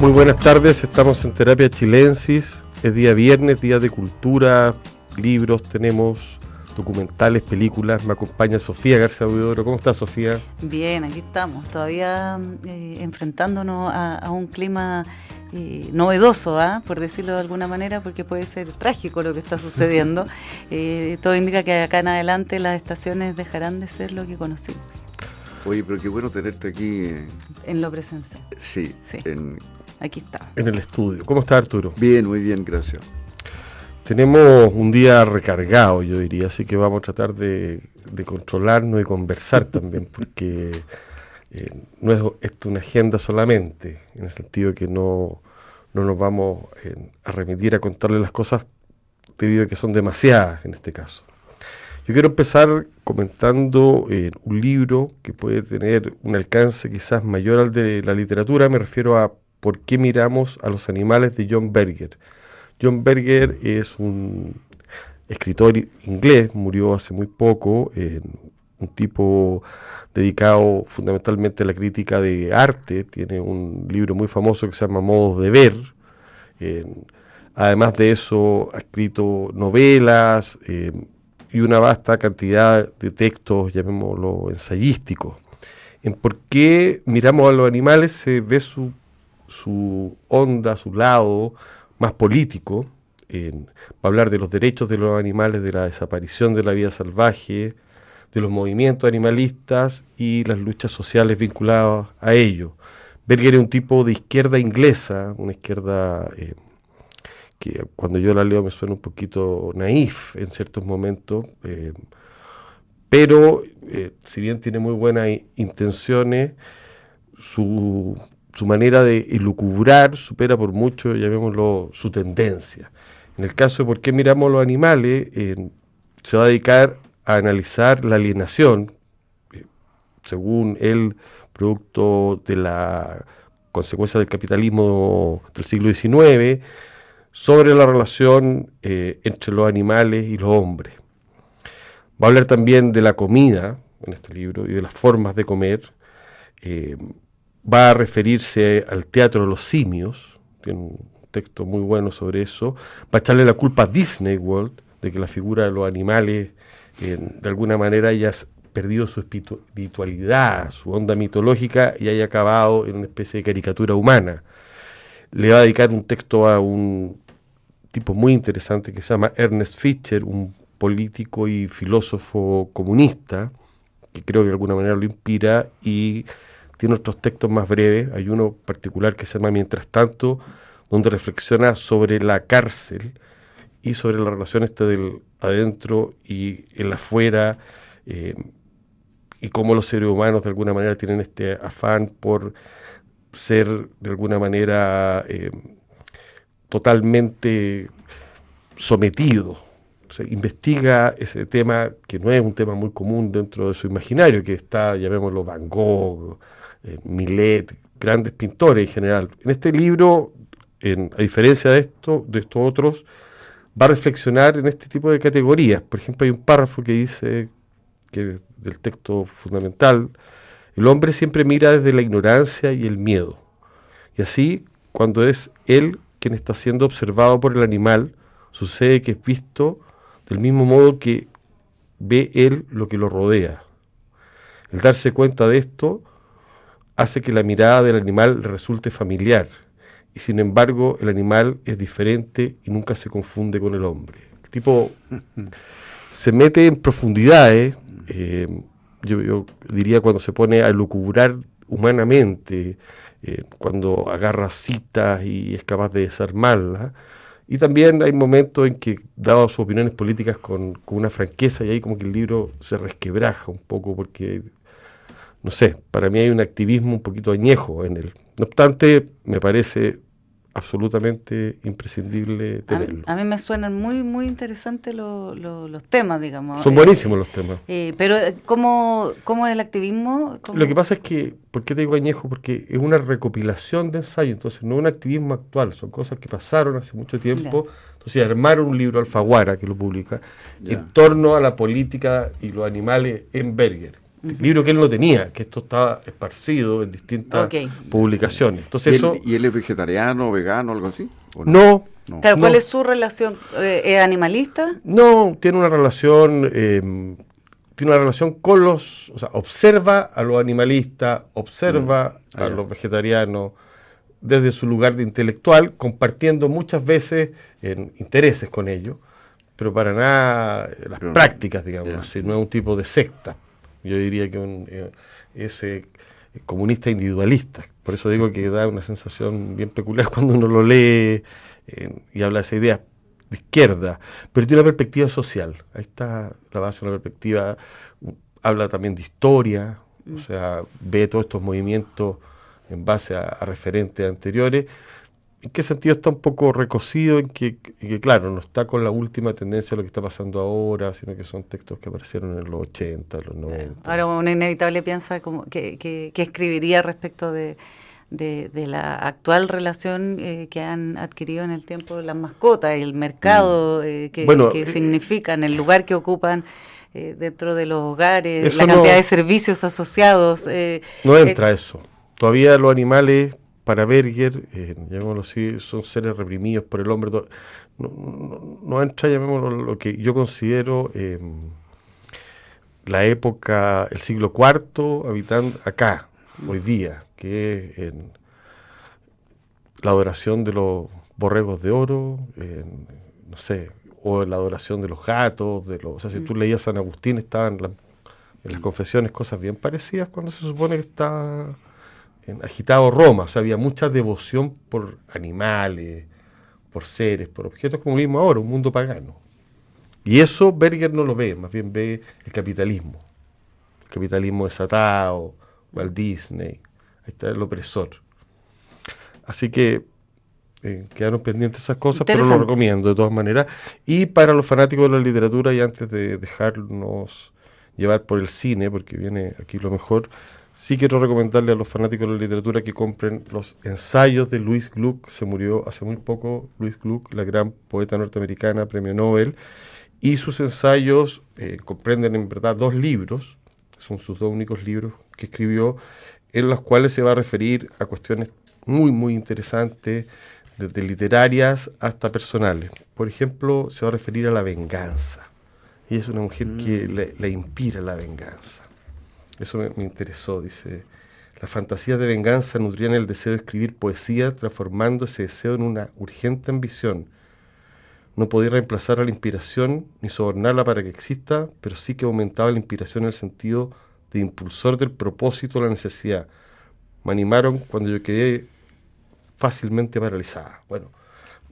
Muy buenas tardes, estamos en Terapia Chilensis, es día viernes, día de cultura, libros, tenemos documentales, películas, me acompaña Sofía García Huidoro. ¿Cómo estás Sofía? Bien, aquí estamos, todavía eh, enfrentándonos a, un clima eh, novedoso, ¿ah? por decirlo de alguna manera, porque puede ser trágico lo que está sucediendo. Eh, todo indica que acá en adelante las estaciones dejarán de ser lo que conocimos. Oye, pero qué bueno tenerte aquí. En lo presencial. Sí, sí. Aquí está. En el estudio. ¿Cómo está Arturo? Bien, muy bien, gracias. Tenemos un día recargado, yo diría, así que vamos a tratar de, controlarnos y conversar también, porque eh, no es esto una agenda solamente, en el sentido que no, nos vamos eh, a remitir a contarle las cosas debido a que son demasiadas en este caso. Yo quiero empezar comentando eh, un libro que puede tener un alcance quizás mayor al de la literatura, me refiero a ¿Por qué miramos a los animales? de John Berger. John Berger es un escritor inglés, murió hace muy poco, un tipo dedicado fundamentalmente a la crítica de arte, tiene un libro muy famoso que se llama Modos de Ver. además de eso, ha escrito novelas eh, y una vasta cantidad de textos, llamémoslo ensayísticos. En por qué miramos a los animales se ve su, su onda, su lado, más político, va a hablar de los derechos de los animales, de la desaparición de la vida salvaje, de los movimientos animalistas y las luchas sociales vinculadas a ello. Berger es un tipo de izquierda inglesa, una izquierda eh, que cuando yo la leo me suena un poquito naif en ciertos momentos, eh, pero eh, si bien tiene muy buenas intenciones, su su manera de elucubrar supera por mucho, llamémoslo, su tendencia. En el caso de por qué miramos los animales, se va a dedicar a analizar la alienación, eh, según él, producto de la consecuencia del capitalismo del siglo XIX, sobre la relación eh, entre los animales y los hombres. Va a hablar también de la comida en este libro y de las formas de comer. Va a referirse al teatro de los simios, tiene un texto muy bueno sobre eso, va a echarle la culpa a Disney World de que la figura de los animales de alguna manera haya perdido su espiritualidad, su onda mitológica y haya acabado en una especie de caricatura humana. Le va a dedicar un texto a un tipo muy interesante que se llama Ernest Fischer, un político y filósofo comunista, que creo que de alguna manera lo inspira y tiene otros textos más breves, hay uno particular que se llama Mientras tanto, donde reflexiona sobre la cárcel y sobre la relación este del adentro y el afuera, eh, y cómo los seres humanos de alguna manera tienen este afán por ser de alguna manera eh, totalmente sometidos. investiga ese tema que no es un tema muy común dentro de su imaginario, que está, llamémoslo, Van Gogh, eh, Millet, grandes pintores en general. En este libro, a diferencia de esto, de estos otros, va a reflexionar en este tipo de categorías. Por ejemplo, hay un párrafo que dice, que del texto fundamental, el hombre siempre mira desde la ignorancia y el miedo. Y así, cuando es él quien está siendo observado por el animal, sucede que es visto del mismo modo que ve él lo que lo rodea. El darse cuenta de esto hace que la mirada del animal resulte familiar y sin embargo el animal es diferente y nunca se confunde con el hombre. El tipo se mete en profundidades, eh, yo, diría cuando se pone a lucubrar humanamente, eh, cuando agarra citas y es capaz de desarmarlas. Y también hay momentos en que, dado sus opiniones políticas con, con, una franqueza, y ahí como que el libro se resquebraja un poco, porque no sé, para mí hay un activismo un poquito añejo en él. No obstante, me parece absolutamente imprescindible tenerlo. A mí, me suenan muy, muy interesantes los temas, digamos. Son buenísimos los temas. Eh, pero, eh, ¿cómo, ¿cómo, es el activismo? Lo que pasa es que, ¿por qué te digo añejo? Porque es una recopilación de ensayos, entonces no es un activismo actual, son cosas que pasaron hace mucho tiempo. Entonces armaron un libro, Alfaguara, que lo publica, en torno a la política y los animales en Berger libro que él no tenía, que esto estaba esparcido en distintas publicaciones. Entonces ¿Y, eso, él, ¿Y él es vegetariano, vegano, algo así? no? ¿Cuál es su relación? Eh, ¿Es animalista? No, tiene una relación, eh, tiene una relación con los, o sea, observa a los animalistas, observa mm. a ah, los vegetarianos desde su lugar de intelectual, compartiendo muchas veces en intereses con ellos, pero para nada las prácticas, digamos, no es un tipo de secta. Yo diría que un, eh, es comunista individualista. Por eso digo que da una sensación bien peculiar cuando uno lo lee y habla de esa idea de izquierda, pero tiene una perspectiva social. Ahí está la base, una perspectiva, habla también de historia, o mm. sea, ve todos estos movimientos en base a, referentes anteriores. ¿En qué sentido está un poco recocido? En que, claro, no está con la última tendencia de lo que está pasando ahora, sino que son textos que aparecieron en los 80, los 90. Ahora uno inevitable piensa como que, que escribiría respecto de, de, la actual relación eh, que han adquirido en el tiempo las mascotas, el mercado mm. eh, que, que eh, significan, el lugar que ocupan dentro de los hogares, la cantidad de servicios asociados. no entra eso. Todavía los animales, para Berger, llamémoslo así, son seres reprimidos por el hombre. No, no, entra, llamémoslo, lo que yo considero la época, el siglo IV, habitando acá, hoy día que es en la adoración de los borregos de oro, no sé, o en la adoración de los gatos, de los, o sea, si tú mm. leías San Agustín, estaban en las confesiones cosas bien parecidas cuando se supone que está en agitado Roma, o sea, había mucha devoción por animales, por seres, por objetos, como vimos ahora, un mundo pagano. Y eso Berger no lo ve, más bien ve el capitalismo, el capitalismo desatado, Walt Disney, está el opresor. Así que eh, quedaron pendientes esas cosas, pero lo recomiendo de todas maneras. Y para los fanáticos de la literatura, y antes de dejarnos llevar por el cine, porque viene aquí lo mejor, sí quiero recomendarle a los fanáticos de la literatura que compren los ensayos de Louise Gluck. Se murió hace muy poco Louise Gluck, la gran poeta norteamericana, premio Nobel. Y sus ensayos eh, comprenden en verdad dos libros, son sus dos únicos libros que escribió, en los cuales se va a referir a cuestiones muy, muy interesantes, desde literarias hasta personales. Por ejemplo, se va a referir a la venganza. Y es una mujer que mm. le, inspira la venganza. Eso me, interesó, dice. Las fantasías de venganza nutrían el deseo de escribir poesía, transformando ese deseo en una urgente ambición. No podía reemplazar a la inspiración ni sobornarla para que exista, pero sí que aumentaba la inspiración en el sentido de impulsor del propósito la necesidad. Me animaron cuando yo quedé fácilmente paralizada. Bueno,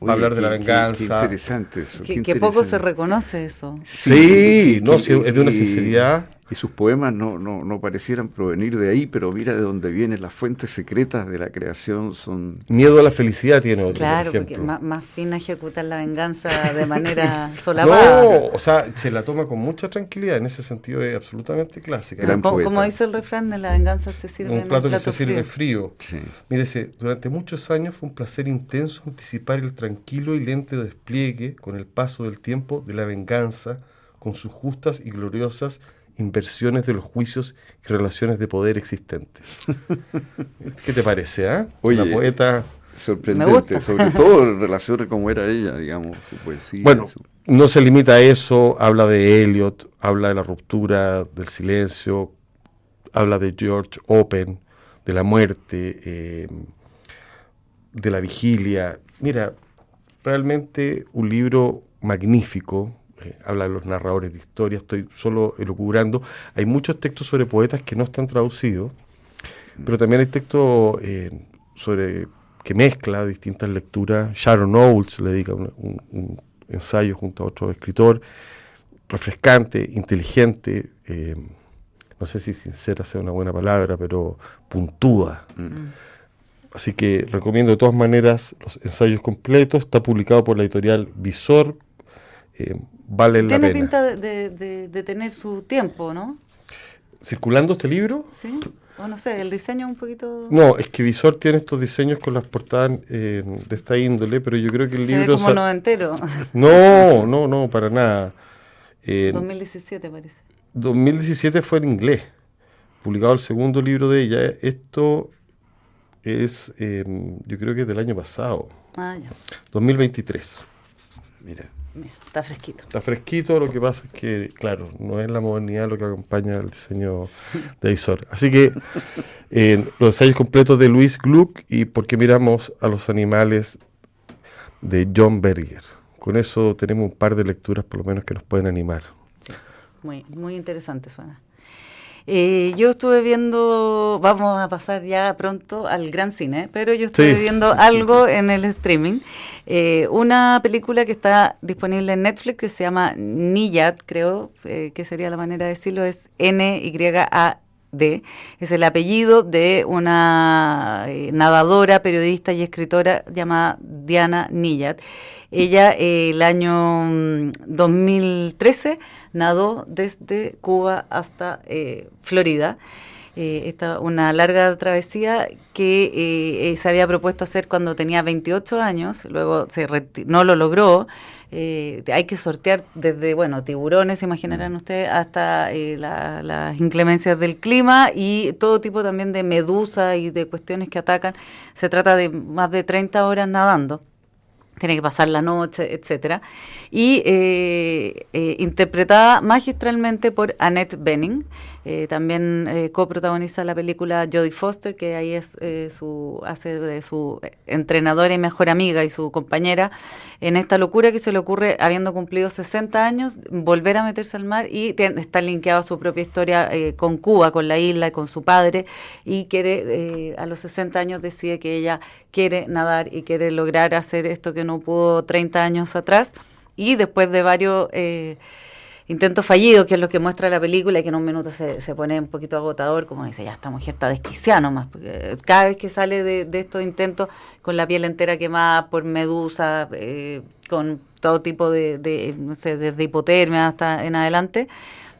hablar de la venganza. Qué, interesante eso. Que, poco se reconoce eso. Sí, no, es de una sinceridad y sus poemas no, no, no, parecieran provenir de ahí, pero mira de dónde vienen las fuentes secretas de la creación son... Miedo a la felicidad tiene otro, Claro, porque más, más fina ejecutar la venganza de manera solapada. No, o sea, se la toma con mucha tranquilidad, en ese sentido es absolutamente clásica. como, dice el refrán, de la venganza se sirve un plato, que se sirve frío. Sí. Mírese, durante muchos años fue un placer intenso anticipar el tranquilo y lento despliegue con el paso del tiempo de la venganza, con sus justas y gloriosas inversiones de los juicios y relaciones de poder existentes. ¿Qué te parece, ah? Oye, La poeta... Sorprendente, sobre todo en relación a cómo era ella, digamos, su poesía. Bueno, no se limita a eso, habla de Eliot, habla de la ruptura, del silencio, habla de George Open, de la muerte, eh, de la vigilia. Mira, realmente un libro magnífico, eh, habla de los narradores de historia, estoy solo elucubrando. Hay muchos textos sobre poetas que no están traducidos, pero también hay textos eh, sobre que mezcla distintas lecturas. Sharon Owls le dedica un, ensayo junto a otro escritor, refrescante, inteligente, eh, no sé si sincera sea una buena palabra, pero puntúa. Mm. Así que recomiendo de todas maneras los ensayos completos. Está publicado por la editorial Visor, vale la pena. Tiene pinta de, tener su tiempo, ¿no? ¿Circulando este libro? Sí. O no sé, el diseño un poquito... No, es que Visor tiene estos diseños con las portadas eh, de esta índole, pero yo creo que el libro... Ve como no entero. No, no, no, para nada. 2017 parece. 2017 fue en inglés. publicado el segundo libro de ella. Esto es, em, yo creo que es del año pasado, Ah, ya. 2023. Mira. Está fresquito. Está fresquito, lo que pasa es que, claro, no es la modernidad lo que acompaña el diseño de Isor. Así que eh, los ensayos completos de Luis Gluck y por qué miramos a los animales de John Berger. Con eso tenemos un par de lecturas por lo menos que nos pueden animar. Muy, muy interesante suena. Eh, yo estuve viendo, vamos a pasar ya pronto al gran cine, pero yo estuve Sí. viendo algo en el streaming. Eh, una película que está disponible en Netflix que se llama Niyad, creo eh, que sería la manera de decirlo, es N-Y-A-D. Es el apellido de una eh, nadadora, periodista y escritora llamada Diana Niyad. Ella el año mm, 2013 nadó desde Cuba hasta eh, Florida. Eh, esta una larga travesía que eh, eh, se había propuesto hacer cuando tenía 28 años, luego se no lo logró. Eh, hay que sortear desde, bueno, tiburones, imaginarán ustedes, hasta eh, la- las inclemencias del clima y todo tipo también de medusas y de cuestiones que atacan. Se trata de más de 30 horas nadando tiene que pasar la noche, etcétera, y eh, eh, interpretada magistralmente por Annette Bening, eh, también eh, coprotagoniza la película Jodie Foster, que ahí es eh, su hace de su entrenadora y mejor amiga y su compañera en esta locura que se le ocurre habiendo cumplido 60 años volver a meterse al mar y tien- está linkeado a su propia historia eh, con Cuba, con la isla y con su padre y quiere eh, a los 60 años decide que ella quiere nadar y quiere lograr hacer esto que no pudo 30 años atrás. Y después de varios intentos fallidos, que es lo que muestra la película y que en un minuto se, se pone un poquito agotador, como dice, ya esta mujer está desquiciada nomás, porque cada vez que sale de, de estos intentos con la piel entera quemada por medusa, eh, con todo tipo de, de, no sé, desde hipotermia hasta en adelante,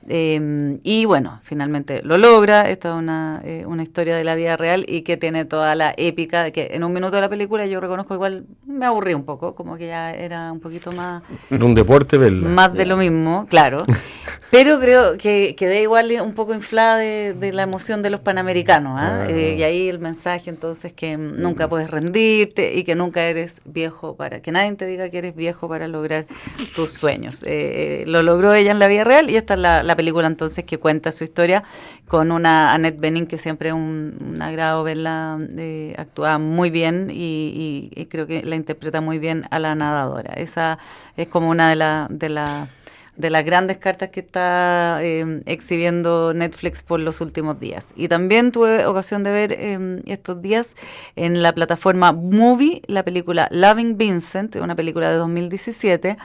eh, y bueno, finalmente lo logra. Esta es una, eh, una historia de la vida real y que tiene toda la épica de que en un minuto de la película yo reconozco igual me aburrí un poco, como que ya era un poquito más, un deporte verla. más de lo mismo, claro. Pero creo que quedé igual un poco inflada de, de la emoción de los panamericanos. ¿ah? Ah. Eh, y ahí el mensaje entonces que mm, nunca puedes rendirte y que nunca eres viejo para, que nadie te diga que eres viejo para lograr tus sueños. Eh, lo logró ella en la vida real y esta es la, la película entonces que cuenta su historia con una Annette Bening que siempre es un, agrado verla eh, actúa muy bien y, y- y creo que la interpreta muy bien a la nadadora. Esa es como una de las de la, de las grandes cartas que está eh, exhibiendo Netflix por los últimos días. Y también tuve ocasión de ver eh, estos días en la plataforma Movie la película Loving Vincent, una película de 2017.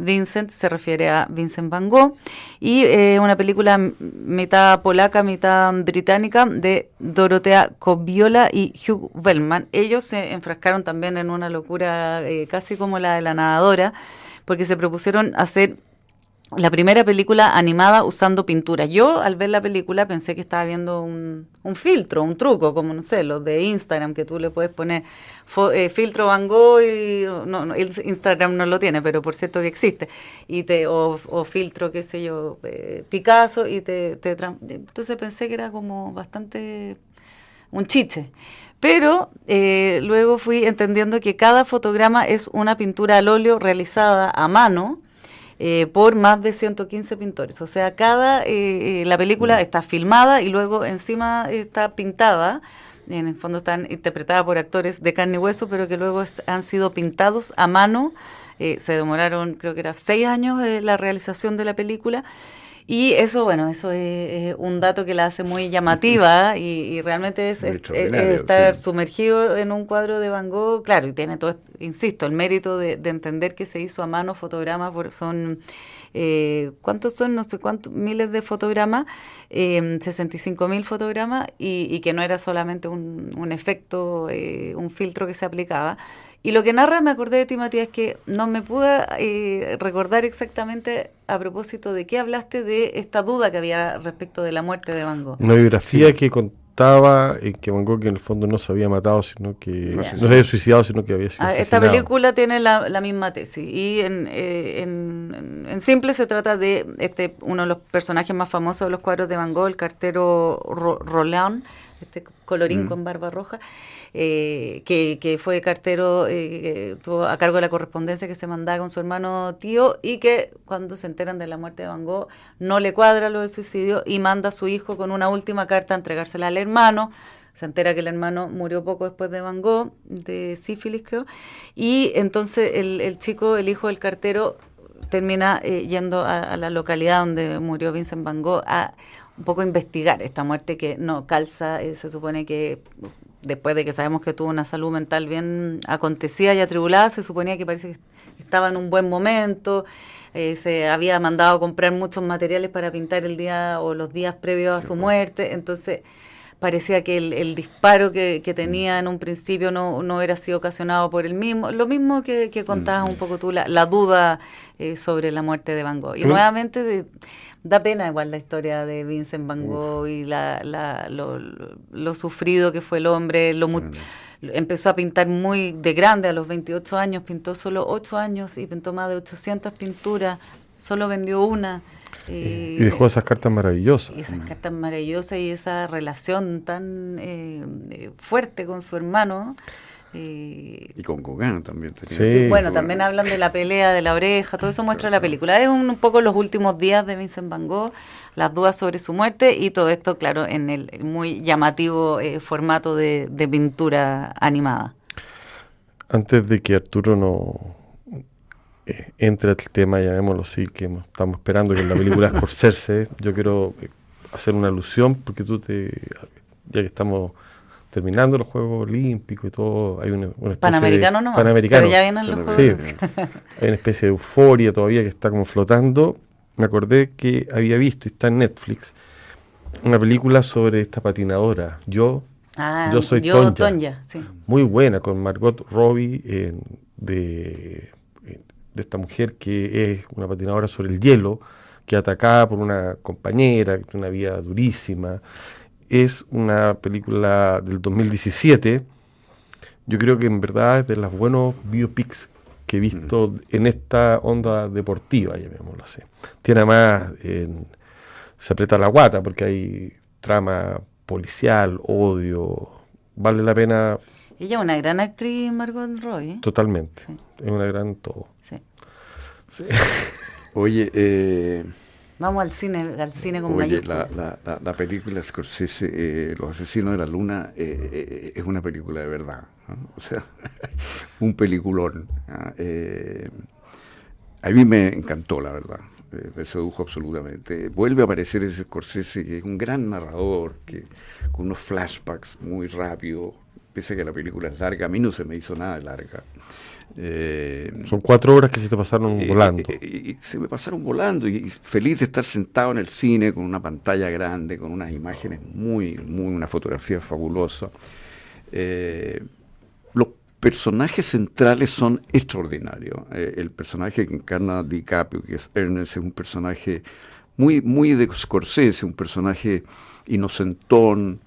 Vincent se refiere a Vincent Van Gogh y eh, una película mitad polaca, mitad británica de Dorotea Coviola y Hugh Wellman. Ellos se enfrascaron también en una locura eh, casi como la de la nadadora porque se propusieron hacer la primera película animada usando pintura. Yo al ver la película pensé que estaba viendo un, un filtro, un truco, como no sé, los de Instagram, que tú le puedes poner eh, filtro Van Gogh y no, no, Instagram no lo tiene, pero por cierto que existe. Y te, o, o filtro, qué sé yo, eh, Picasso, y te, te Entonces pensé que era como bastante un chiche. Pero eh, luego fui entendiendo que cada fotograma es una pintura al óleo realizada a mano eh, por más de 115 pintores. O sea, cada eh, eh, la película está filmada y luego encima está pintada. En el fondo están interpretadas por actores de carne y hueso, pero que luego es- han sido pintados a mano. Eh, se demoraron, creo que era seis años eh, la realización de la película. Y eso, bueno, eso es, es un dato que la hace muy llamativa y, y realmente es, estar sí. sumergido en un cuadro de Van Gogh, claro, y tiene todo, insisto, el mérito de, de entender que se hizo a mano fotogramas, por, son, eh, ¿cuántos son? No sé cuántos, miles de fotogramas, eh, 65 mil fotogramas, y, y que no era solamente un, un efecto, eh, un filtro que se aplicaba. Y lo que narra, me acordé de ti, Matías, que no me pude eh, recordar exactamente a propósito de qué hablaste de esta duda que había respecto de la muerte de Van Gogh. Una biografía que, con- apuntaba en que Van Gogh en el fondo no se había matado, sino que no, se había suicidado, sino que había sido ah, Esta película tiene la, misma tesis y eh, en, en, simple se trata de este uno de los personajes más famosos de los cuadros de Van Gogh, el cartero Roland, este colorín mm. con barba roja, eh, que, fue cartero, eh, tuvo a cargo de la correspondencia que se mandaba con su hermano tío y que cuando se enteran de la muerte de Van Gogh no le cuadra lo del suicidio y manda a su hijo con una última carta a entregársela al hermano. Se entera que el hermano murió poco después de Van Gogh, de sífilis creo, y entonces el, el chico, el hijo del cartero, termina eh, yendo a, la localidad donde murió Vincent Van Gogh a un poco investigar esta muerte que no calza, eh, se supone que después de que sabemos que tuvo una salud mental bien acontecida y atribulada, se suponía que parece que estaba en un buen momento, eh, se había mandado a comprar muchos materiales para pintar el día o los días previos a su muerte, entonces parecía que el, disparo que, tenía en un principio no, no hubiera sido ocasionado por el mismo, lo mismo que, que contabas un poco tú, la, la duda eh, sobre la muerte de Van Gogh. Y nuevamente... De, da pena igual la historia de Vincent Van Gogh y la, la, lo, sufrido que fue el hombre, lo empezó a pintar muy de grande, a los 28 años, pintó solo 8 años y pintó más de 800 pinturas, solo vendió una. y dejó esas cartas maravillosas. Esas cartas maravillosas y esa relación tan eh, eh, fuerte con su hermano. Y con Gauguin también. Sí, bueno, también hablan de la pelea de la oreja, todo eso muestra la película. Es un, poco los últimos días de Vincent Van Gogh, las dudas sobre su muerte y todo esto, claro, en el muy llamativo eh, formato de, pintura animada. Antes de que Arturo no eh, entre al tema, llamémoslo así, que estamos esperando que en la película Scorsese, yo quiero eh, hacer una alusión porque tú te, ya que estamos terminando los Juegos Olímpicos y todo, hay una, especie Panamericano de, no, Panamericano. pero ya vienen los Juegos Sí, hay una especie de euforia todavía que está como flotando. Me acordé que había visto, y está en Netflix, una película sobre esta patinadora. Yo, ah, yo soy yo, Tonja. sí. Muy buena, con Margot Robbie, de, de esta mujer que es una patinadora sobre el hielo, que atacada por una compañera, que tiene una vida durísima, es una película del 2017. Yo creo que en verdad es de las buenos biopics que he visto mm. en esta onda deportiva, llamémoslo así. Tiene además, se aprieta la guata porque hay trama policial, odio. Vale la pena. Ella es una gran actriz, Margot Roy. ¿eh? Totalmente. Es una gran todo. Sí. Oye, eh, Vamos al cine, al cine con Oye, la, la, la, película Scorsese, eh, Los Asesinos de la Luna, eh, eh, es una película de verdad. O sea, un peliculón. ¿ah? a mí me encantó, la verdad. me sedujo absolutamente. Vuelve a aparecer ese Scorsese, que es un gran narrador, que con unos flashbacks muy rápidos, pese a que la película es larga, a mí no se me hizo nada larga. Eh, Son cuatro horas que se te pasaron volando. se me pasaron volando y, feliz de estar sentado en el cine con una pantalla grande, con unas imágenes muy, muy, una fotografía fabulosa. Eh, los personajes centrales son extraordinarios. Eh, el personaje que encarna DiCaprio, que es Ernest, es un personaje muy, muy de Scorsese, un personaje inocentón,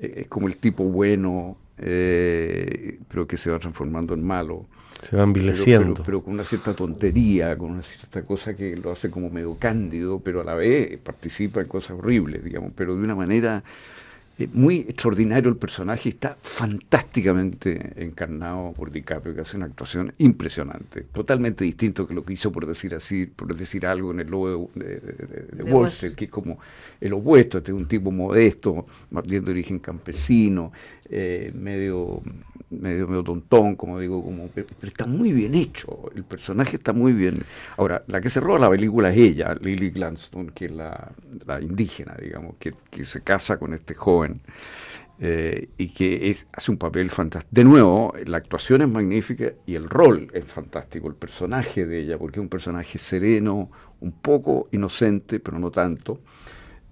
es como el tipo bueno, pero que se va transformando en malo. Se va envileciendo. Pero, con una cierta tontería, con una cierta cosa que lo hace como medio cándido, pero a la vez participa en cosas horribles, digamos, pero de una manera eh, muy extraordinario el personaje, está fantásticamente encarnado por DiCaprio, que hace una actuación impresionante, totalmente distinto que lo que hizo por decir así, por decir algo en el lobo de, de, que es como el opuesto, este es un tipo modesto, más bien de origen campesino, eh, medio medio, medio tontón, como digo, como, pero, está muy bien hecho, el personaje está muy bien. Ahora, la que se roba la película es ella, Lily Gladstone, que es la, indígena, digamos, que, se casa con este joven. Eh, y que hace un papel fantástico. De nuevo, la actuación es magnífica y el rol es fantástico, el personaje de ella, porque es un personaje sereno, un poco inocente, pero no tanto,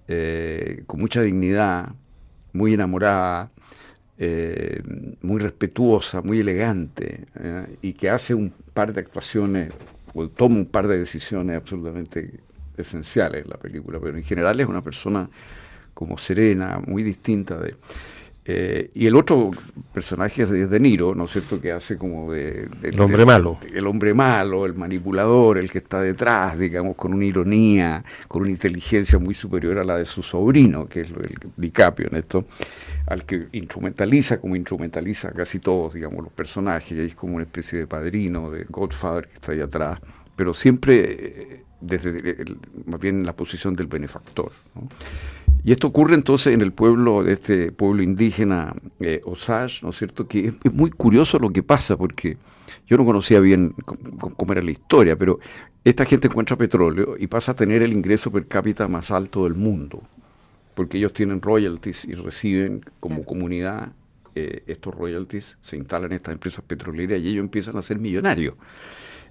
eh, con mucha dignidad, muy enamorada, eh, muy respetuosa, muy elegante, y que hace un par de actuaciones, o toma un par de decisiones absolutamente esenciales en la película, pero en general es una persona como serena, muy distinta de... Eh, y el otro personaje es De Niro, ¿no es cierto?, que hace como de... el hombre malo. el hombre malo, el manipulador, el que está detrás, digamos, con una ironía, con una inteligencia muy superior a la de su sobrino, que es el DiCaprio en esto, al que instrumentaliza como instrumentaliza casi todos, digamos, los personajes, y es como una especie de padrino, de Godfather que está ahí atrás, pero siempre eh, desde más bien en la posición del benefactor. Y esto ocurre entonces en el pueblo, este pueblo indígena eh, Osage, ¿no es cierto? Que es, muy curioso lo que pasa, porque yo no conocía bien cómo era la historia, pero esta gente encuentra petróleo y pasa a tener el ingreso per cápita más alto del mundo, porque ellos tienen royalties y reciben como comunidad eh, estos royalties, se instalan en estas empresas petroleras y ellos empiezan a ser millonarios.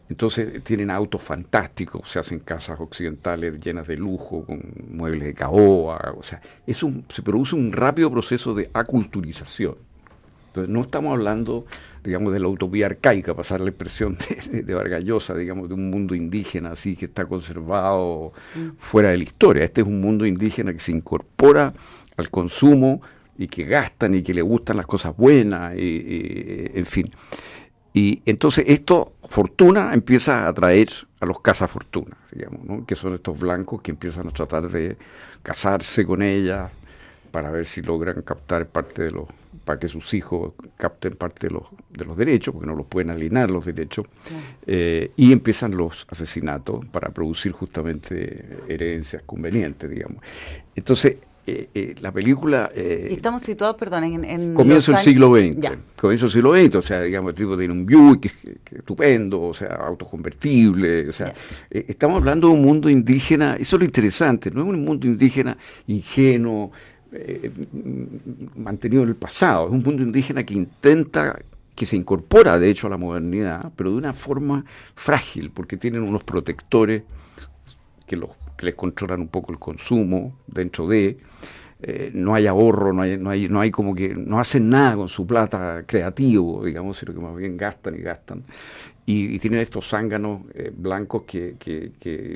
Entonces tienen autos fantásticos, se hacen casas occidentales llenas de lujo, con muebles de caoba, o sea, es un, se produce un rápido proceso de aculturización. Entonces no estamos hablando, digamos, de la utopía arcaica, pasar la expresión de, de, Vargallosa, digamos, de un mundo indígena así que está conservado mm. fuera de la historia. Este es un mundo indígena que se incorpora al consumo y que gastan y que le gustan las cosas buenas, y en fin. Y entonces esto, fortuna, empieza a atraer a los cazafortunas, digamos, ¿no? que son estos blancos que empiezan a tratar de casarse con ella para ver si logran captar parte de los, para que sus hijos capten parte de los, de los derechos, porque no los pueden alinear los derechos, eh, y empiezan los asesinatos para producir justamente herencias convenientes, digamos. Entonces, eh, eh, la película... Eh, estamos situados, perdón, en... comienzo del siglo XX. Comienzo del siglo XX, o sea, digamos, el tipo tiene un Buick estupendo, o sea, autoconvertible, o sea, estamos hablando de un mundo indígena, eso es lo interesante, no es un mundo indígena ingenuo, mantenido en el pasado, es un mundo indígena que intenta que se incorpora de hecho a la modernidad, pero de una forma frágil, porque tienen unos protectores que los que les controlan un poco el consumo dentro de, eh, no hay ahorro, no hay, no, hay, no hay como que, no hacen nada con su plata creativo, digamos, sino que más bien gastan y gastan. Y, tienen estos zánganos eh, blancos que, que,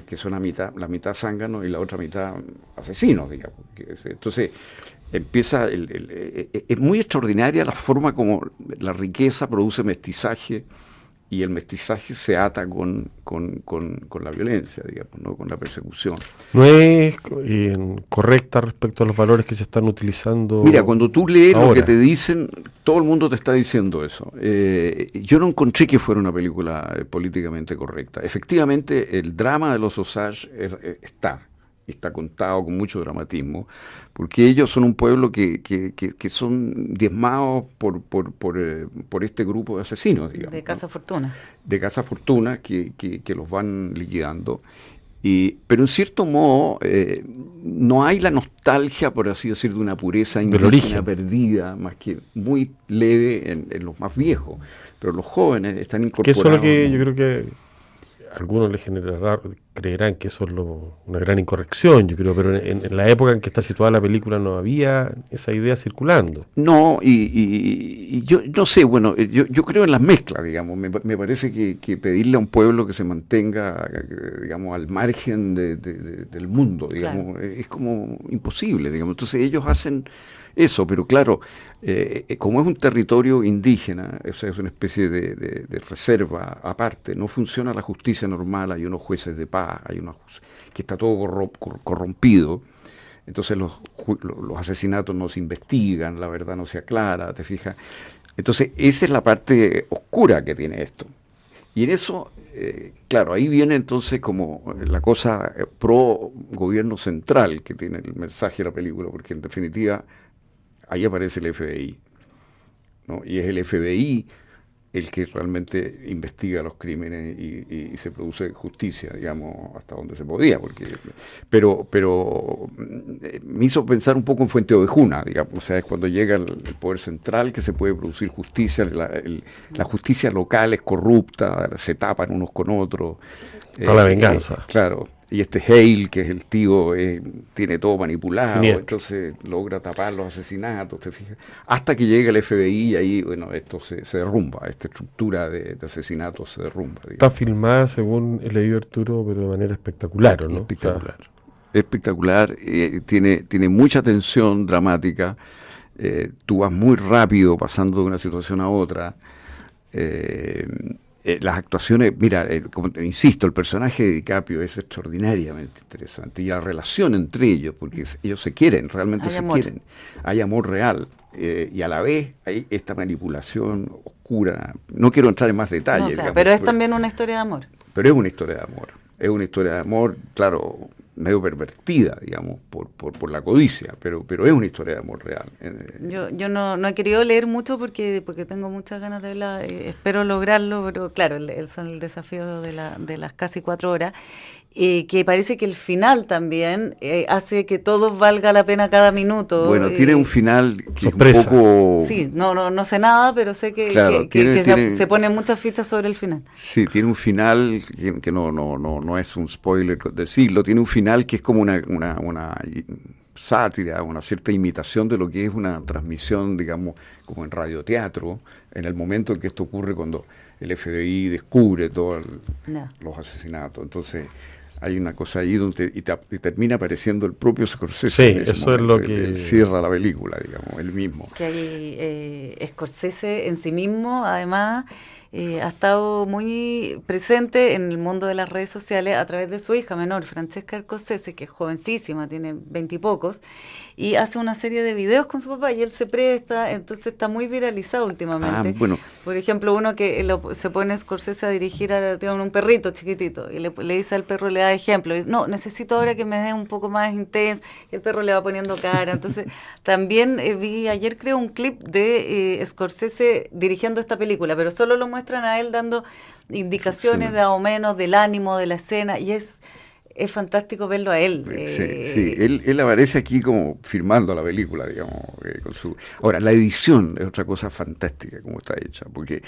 que, son la mitad, la mitad zánganos y la otra mitad asesinos, digamos. Entonces, empieza, el, es muy extraordinaria la forma como la riqueza produce mestizaje, y el mestizaje se ata con, con, con, la violencia, digamos, ¿no? con la persecución. ¿No es eh, correcta respecto a los valores que se están utilizando? Mira, cuando tú lees lo que te dicen, todo el mundo te está diciendo eso. Eh, yo no encontré que fuera una película eh, políticamente correcta. Efectivamente, el drama de los Osage está, está contado con mucho dramatismo, porque ellos son un pueblo que, que, que, son diezmados por, por, por, eh, por, este grupo de asesinos, digamos. De Casa Fortuna. De Casa Fortuna, que, que, los van liquidando. Y, pero en cierto modo eh, no hay la nostalgia, por así decir, de una pureza indígena perdida, más que muy leve en, en, los más viejos. Pero los jóvenes están incorporados. Que eso es lo que yo creo que algunos le generará, creerán que eso es una gran incorrección, yo creo, pero en, la época en que está situada la película no había esa idea circulando. No, y, yo no sé, bueno, yo, yo, creo en las mezclas, digamos, me, parece que, pedirle a un pueblo que se mantenga, digamos, al margen del mundo, digamos, es como imposible, digamos, entonces ellos hacen eso, pero claro, eh, eh, como es un territorio indígena, es una especie de, reserva aparte, no funciona la justicia normal, hay unos jueces de paz, hay unos que está todo corrompido, entonces los, los asesinatos no se investigan, la verdad no se aclara, te fijas. Entonces esa es la parte oscura que tiene esto. Y en eso, eh, claro, ahí viene entonces como la cosa pro gobierno central que tiene el mensaje de la película, porque en definitiva ahí aparece el FBI. ¿no? Y es el FBI el que realmente investiga los crímenes y, se produce justicia, digamos, hasta donde se podía. Porque, pero, pero mm, me hizo pensar un poco en Fuente Ovejuna, digamos, o sea, es cuando llega el, poder central que se puede producir justicia, la, justicia local es corrupta, se tapan unos con otros. Para la eh, venganza. claro y este Hale, que es el tío, eh, tiene todo manipulado, entonces logra tapar los asesinatos, ¿te fijas? Hasta que llega el FBI y ahí, bueno, esto se, derrumba, esta estructura de, asesinatos se derrumba. Está filmada, según el leído Arturo, pero de manera espectacular, ¿no? Espectacular. espectacular, eh, tiene, tiene mucha tensión dramática, eh, tú vas muy rápido pasando de una situación a otra. Eh, las actuaciones, mira, como te insisto, el personaje de DiCaprio es extraordinariamente interesante y la relación entre ellos, porque ellos se quieren, realmente se quieren, hay amor real y a la vez hay esta manipulación oscura. No quiero entrar en más detalles. pero es también una historia de amor. Pero es una historia de amor es una historia de amor, claro, medio pervertida, digamos, por, por, por, la codicia, pero, pero es una historia de amor real. Yo, yo no, no he querido leer mucho porque, porque tengo muchas ganas de verla, eh, espero lograrlo, pero claro, el, son el desafío de, la, de las casi cuatro horas. Eh, que parece que el final también eh, hace que todo valga la pena cada minuto. Bueno, tiene un final que es un poco... Sí, no, no, no sé nada, pero sé que, se, se, ponen muchas fichas sobre el final. Sí, tiene un final que, no, no, no, no es un spoiler decirlo, tiene un final que es como una, una, una sátira, una cierta imitación de lo que es una transmisión, digamos, como en radioteatro, en el momento en que esto ocurre cuando el FBI descubre todos los asesinatos. Entonces, hay una cosa ahí donde y, termina apareciendo el propio Scorsese. Sí, eso es lo que cierra la película, digamos, él mismo. Que hay eh, Scorsese en sí mismo, además, eh, ha estado muy presente en el mundo de las redes sociales a través de su hija menor, Francesca Scorsese, que es jovencísima, tiene veintipocos, y, hace una serie de videos con su papá y él se presta, entonces está muy viralizado últimamente. Ah, bueno. Por ejemplo, uno que se pone Scorsese a dirigir a, un perrito chiquitito y le, dice al perro, le da ejemplo, no, necesito ahora que me dé un poco más intenso, y el perro le va poniendo cara. Entonces, también eh, vi ayer creo un clip de eh, Scorsese dirigiendo esta película, pero solo lo muestra muestran a él dando indicaciones de o menos del ánimo de la escena y es es fantástico verlo a él. Sí, eh, sí. Él, él, aparece aquí como firmando la película, digamos. Eh, con su... Ahora, la edición es otra cosa fantástica como está hecha, porque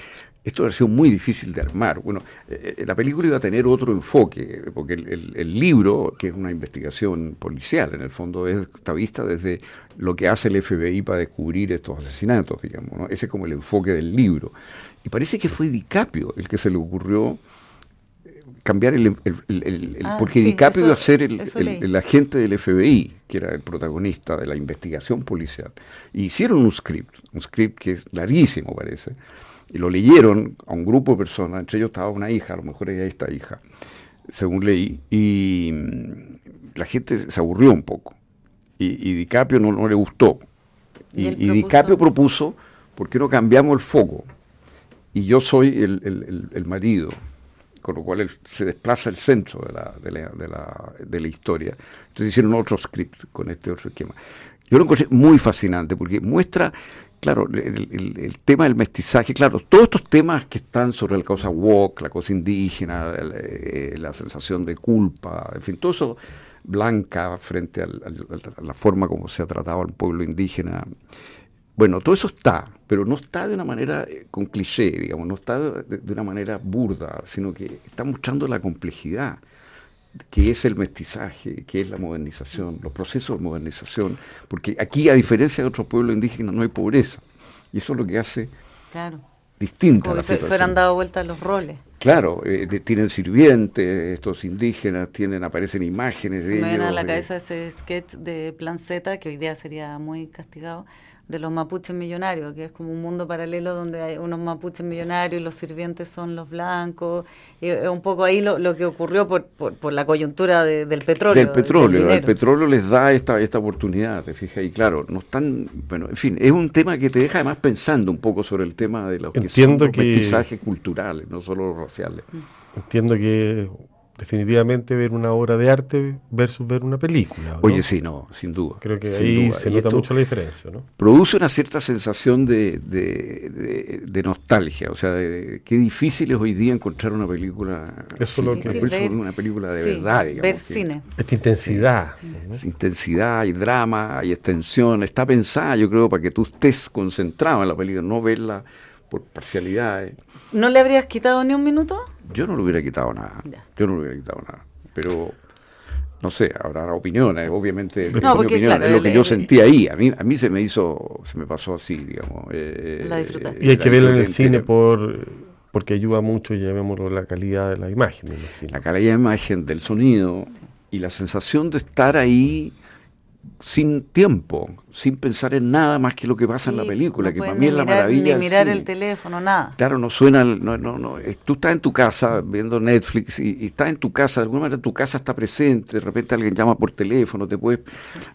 esto ha sido muy difícil de armar. Bueno, eh, la película iba a tener otro enfoque, porque el, el, libro, que es una investigación policial, en el fondo es, está vista desde lo que hace el FBI para descubrir estos asesinatos, digamos. ¿no? Ese es como el enfoque del libro. Y parece que fue DiCaprio el que se le ocurrió eh, cambiar el... Ah, porque DiCaprio iba a ser el, agente del FBI, que era el protagonista de la investigación policial. Y hicieron un script, un script que es larguísimo parece, y lo leyeron a un grupo de personas, entre ellos estaba una hija, a lo mejor ella esta hija, según leí, y mm, la gente se aburrió un poco. Y, DiCaprio no, no, le gustó. Y, y DiCaprio propuso, ¿por qué no cambiamos el foco? y yo soy el, marido, con lo cual se desplaza el centro de la, de, la, de, la, de la, historia. Entonces hicieron otro script con este otro esquema. Yo lo encontré muy fascinante porque muestra, claro, el, tema del mestizaje, claro, todos estos temas que están sobre la causa woke, la cosa indígena, eh, la sensación de culpa, en fin, todo eso blanca frente a la forma como se ha tratado al pueblo indígena. Bueno, todo eso está, pero no está de una manera eh, con cliché, digamos, no está de, una manera burda, sino que está mostrando la complejidad que es el mestizaje, que es la modernización, los procesos de modernización, porque aquí, a diferencia de otros pueblos indígenas, no hay pobreza, y eso es lo que hace claro. distinta Como se, se han dado vuelta los roles. Claro, eh, tienen sirvientes, estos indígenas, tienen, aparecen imágenes de Me ellos. Me a la eh. cabeza ese sketch de Plan Z, que hoy día sería muy castigado, de los mapuches millonarios, que es como un mundo paralelo donde hay unos mapuches millonarios y los sirvientes son los blancos. Y es un poco ahí lo, que ocurrió por, por, la coyuntura del petróleo. Del petróleo, el petróleo les da esta, esta oportunidad, te fijas, y claro, no están, bueno, en fin, es un tema que te deja además pensando un poco sobre el tema de los, Entiendo que son culturales, no solo raciales. Entiendo que definitivamente ver una obra de arte versus ver una película. Oye, sí, no, sin duda. Creo que ahí se nota mucho la diferencia, ¿no? Produce una cierta sensación de, de, nostalgia, o sea, de, qué difícil es hoy día encontrar una película. Eso lo que una película de verdad, digamos. Ver cine. Esta intensidad. intensidad, hay drama, hay extensión, está pensada, yo creo, para que tú estés concentrado en la película, no verla por parcialidades. ¿No le habrías quitado ni un minuto? Yo no le hubiera quitado nada. Yo no le hubiera quitado nada. Pero no sé, habrá opiniones, obviamente no, porque, es lo que yo sentí ahí. A mí, a mí se me hizo, se me pasó así, digamos. Eh, la y hay que verlo en el cine por porque ayuda mucho, llamémoslo, la calidad de la imagen. La calidad de imagen, del sonido y la sensación de estar ahí sin tiempo, sin pensar en nada más que lo que pasa en la película, que para mí es la maravilla. Ni mirar el teléfono, nada. Claro, no suena, no, no, no. Eh, tú estás en tu casa viendo Netflix y, estás en tu casa, de alguna manera tu casa está presente, de repente alguien llama por teléfono, te puedes,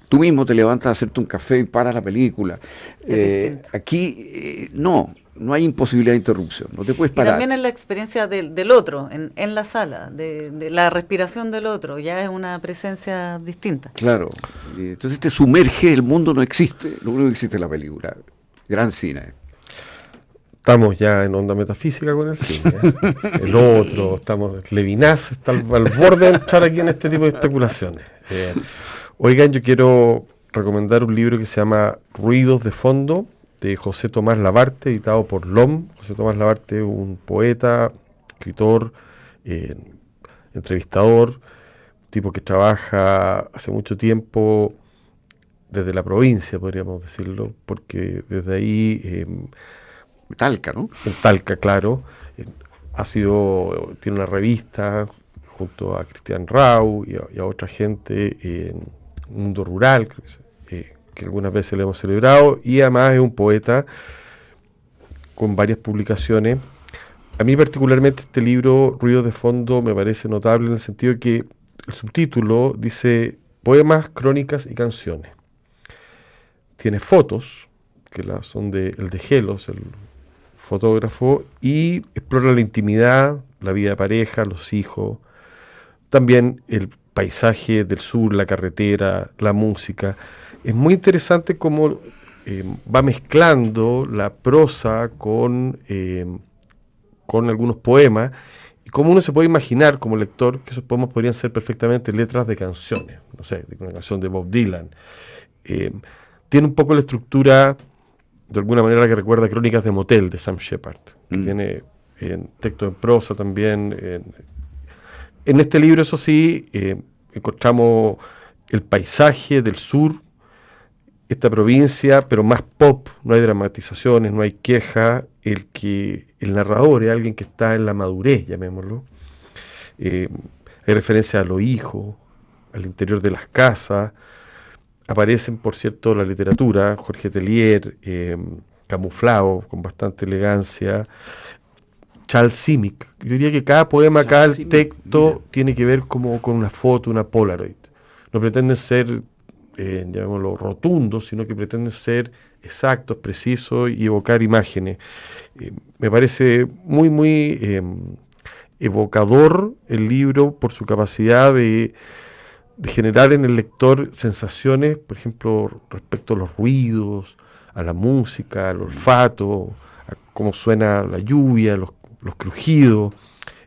tú mismo te levantas a hacerte un café y paras la película. Eh, aquí eh, no, no hay imposibilidad de interrupción, no te puedes parar. Y también es la experiencia del, del otro, en, en, la sala, de, de, la respiración del otro, ya es una presencia distinta. Claro, entonces te sumerge, el mundo no existe, lo único que existe es la película. Gran cine. Estamos ya en onda metafísica con el cine. ¿eh? El otro, estamos, Levinas está al, borde de entrar aquí en este tipo de especulaciones. Eh, oigan, yo quiero recomendar un libro que se llama Ruidos de Fondo de José Tomás Labarte, editado por LOM. José Tomás Labarte, un poeta, escritor, eh, entrevistador, tipo que trabaja hace mucho tiempo desde la provincia, podríamos decirlo, porque desde ahí... Eh, Talca, ¿no? En Talca, claro. Eh, ha sido, tiene una revista junto a Cristian Rau y a, otra gente en Mundo Rural, creo que que algunas veces le hemos celebrado, y además es un poeta con varias publicaciones. A mí particularmente este libro, Ruido de Fondo, me parece notable en el sentido que el subtítulo dice Poemas, Crónicas y Canciones. Tiene fotos, que son de el de Gelos, el fotógrafo, y explora la intimidad, la vida de pareja, los hijos, también el paisaje del sur, la carretera, la música es muy interesante cómo eh, va mezclando la prosa con, eh, con algunos poemas y cómo uno se puede imaginar como lector que esos poemas podrían ser perfectamente letras de canciones, no sé, de una canción de Bob Dylan. Eh, tiene un poco la estructura, de alguna manera, que recuerda Crónicas de Motel de Sam Shepard. Mm. Tiene texto en prosa también. en este libro, eso sí, encontramos el paisaje del sur esta provincia, pero más pop, no hay dramatizaciones, no hay queja, el que el narrador es alguien que está en la madurez, llamémoslo. Eh, hay referencia a los hijos, al interior de las casas. Aparecen, por cierto, la literatura, Jorge Tellier, eh, camuflado, con bastante elegancia. Charles Simic. Yo diría que cada poema, cada texto tiene que ver como con una foto, una Polaroid. No pretenden ser eh, llamémoslo, rotundos, sino que pretenden ser exactos, precisos y evocar imágenes. Eh, me parece muy, muy eh, evocador el libro por su capacidad de, de, generar en el lector sensaciones, por ejemplo, respecto a los ruidos, a la música, al olfato, a cómo suena la lluvia, los, los crujidos.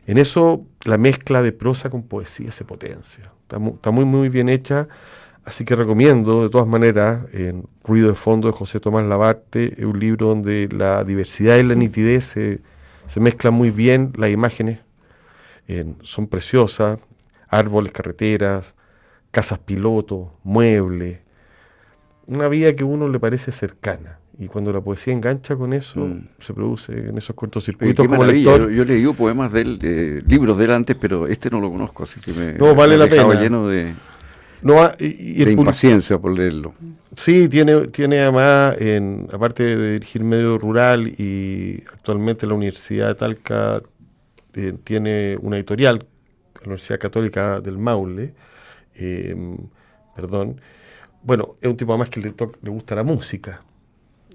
En eso la mezcla de prosa con poesía se potencia. Está muy, está muy, muy bien hecha Así que recomiendo, de todas maneras, en Ruido de Fondo de José Tomás Labarte, es un libro donde la diversidad y la nitidez se, mezclan muy bien, las imágenes son preciosas, árboles, carreteras, casas piloto, muebles, una vida que a uno le parece cercana. Y cuando la poesía engancha con eso, mm. se produce en esos cortocircuitos como lector. Yo, leí poemas de él, libros de él antes, pero este no lo conozco, así que me, no, vale la pena. lleno de... No, y, de impaciencia por leerlo. Sí, tiene, tiene además, en, aparte de dirigir medio rural y actualmente la Universidad de Talca eh, tiene una editorial, la Universidad Católica del Maule, em, perdón. Bueno, es un tipo además que le, le gusta la música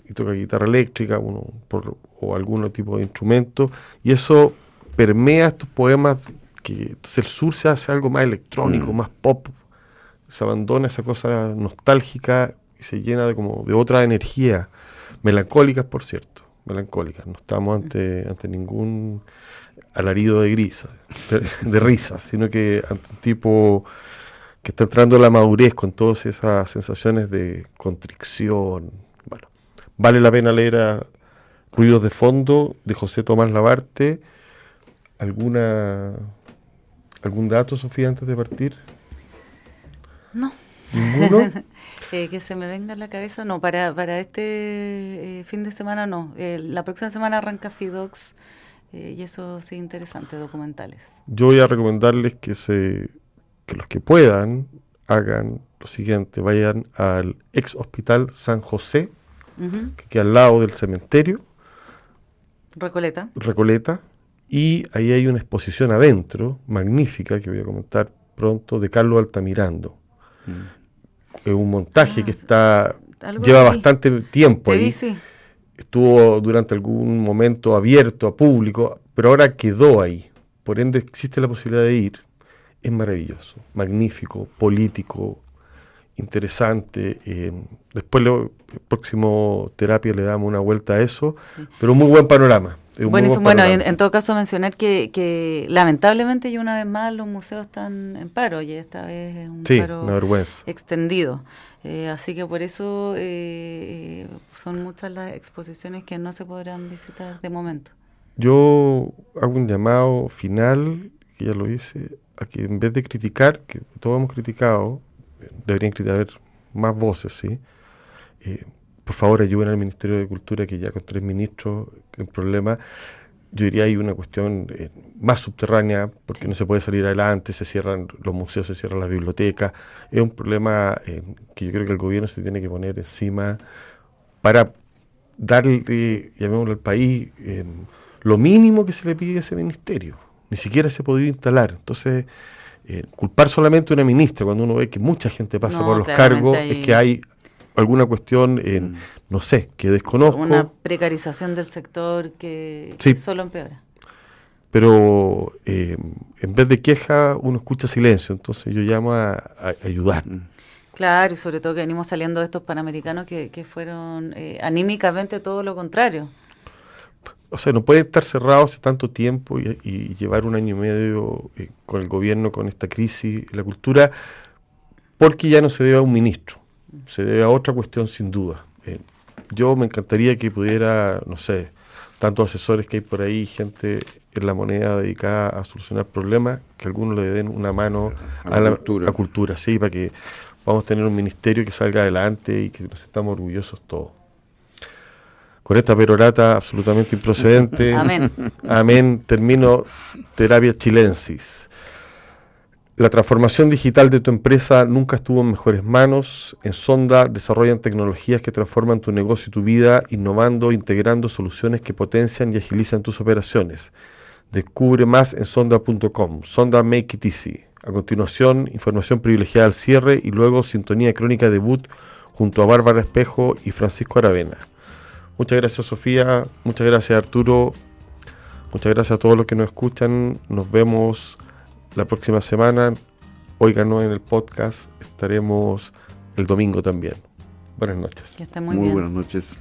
y toca guitarra eléctrica uno, por, o algún tipo de instrumento y eso permea estos poemas que entonces el sur se hace algo más electrónico, mm. más pop, se abandona esa cosa nostálgica y se llena de como de otra energía, melancólicas por cierto, melancólicas, no estamos ante, ante ningún alarido de grisa, de, risas, sino que ante un tipo que está entrando a la madurez con todas esas sensaciones de constricción. Bueno, vale la pena leer a Ruidos de Fondo de José Tomás Labarte. ¿Alguna, ¿Algún dato, Sofía, antes de partir? No. ¿Ninguno? Eh, que se me venga en la cabeza, no, para, para este eh, fin de semana no. Eh, la próxima semana arranca Fidox y eso sí interesante, documentales. Yo voy a recomendarles que se que los que puedan hagan lo siguiente, vayan al ex hospital San José, que queda al lado del cementerio. Recoleta. Recoleta. Y ahí hay una exposición adentro, magnífica, que voy a comentar pronto, de Carlos Altamirando. Mm. Es un montaje que está lleva bastante tiempo ahí. Estuvo durante algún momento abierto a público, pero ahora quedó ahí. Por ende existe la posibilidad de ir. Es maravilloso, magnífico, político, interesante. Eh, después, el próximo terapia le damos una vuelta a eso, pero un muy buen panorama. Bueno, bueno en, todo caso mencionar que, lamentablemente y una vez más los museos están en paro y esta vez es un paro extendido. Eh, así que por eso eh, son muchas las exposiciones que no se podrán visitar de momento. Yo hago un llamado final, que ya lo hice, a que en vez de criticar, que todos hemos criticado, deberían haber más voces, ¿sí? Eh, por favor ayuden al Ministerio de Cultura, que ya con tres ministros en problema, yo diría hay una cuestión eh, más subterránea, porque no se puede salir adelante, se cierran los museos, se cierran las bibliotecas. Es un problema eh, que yo creo que el gobierno se tiene que poner encima para darle, llamémoslo al país, lo mínimo que se le pide a ese ministerio. Ni siquiera se ha podido instalar. Entonces, eh, culpar solamente a una ministra cuando uno ve que mucha gente pasa por los cargos es que hay alguna cuestión, en, mm. no sé, que desconozco. Una precarización del sector que solo empeora. Pero eh, en vez de queja, uno escucha silencio, entonces yo llamo a, ayudar. Mm. Claro, y sobre todo que venimos saliendo de estos panamericanos que, fueron eh, anímicamente todo lo contrario o sea, no puede estar cerrado hace tanto tiempo y, llevar un año y medio eh, con el gobierno, con esta crisis, la cultura, porque ya no se debe a un ministro, se debe a otra cuestión sin duda. Eh, yo me encantaría que pudiera, no sé, tantos asesores que hay por ahí, gente en la moneda dedicada a solucionar problemas, que algunos le den una mano a, la, cultura. cultura, sí, para que vamos a tener un ministerio que salga adelante y que nos estamos orgullosos todos con esta perorata absolutamente improcedente. Amén. Amén. Termino terapia chilensis. La transformación digital de tu empresa nunca estuvo en mejores manos. En Sonda desarrollan tecnologías que transforman tu negocio y tu vida, innovando, integrando soluciones que potencian y agilizan tus operaciones. Descubre más en sonda.com. Sonda Make It Easy. A continuación, información privilegiada al cierre y luego sintonía crónica debut junto a Bárbara Espejo y Francisco Aravena. Muchas gracias Sofía, muchas gracias Arturo, muchas gracias a todos los que nos escuchan. Nos vemos la próxima semana. Óiganos en el podcast, estaremos el domingo también. Buenas noches. muy buenas noches.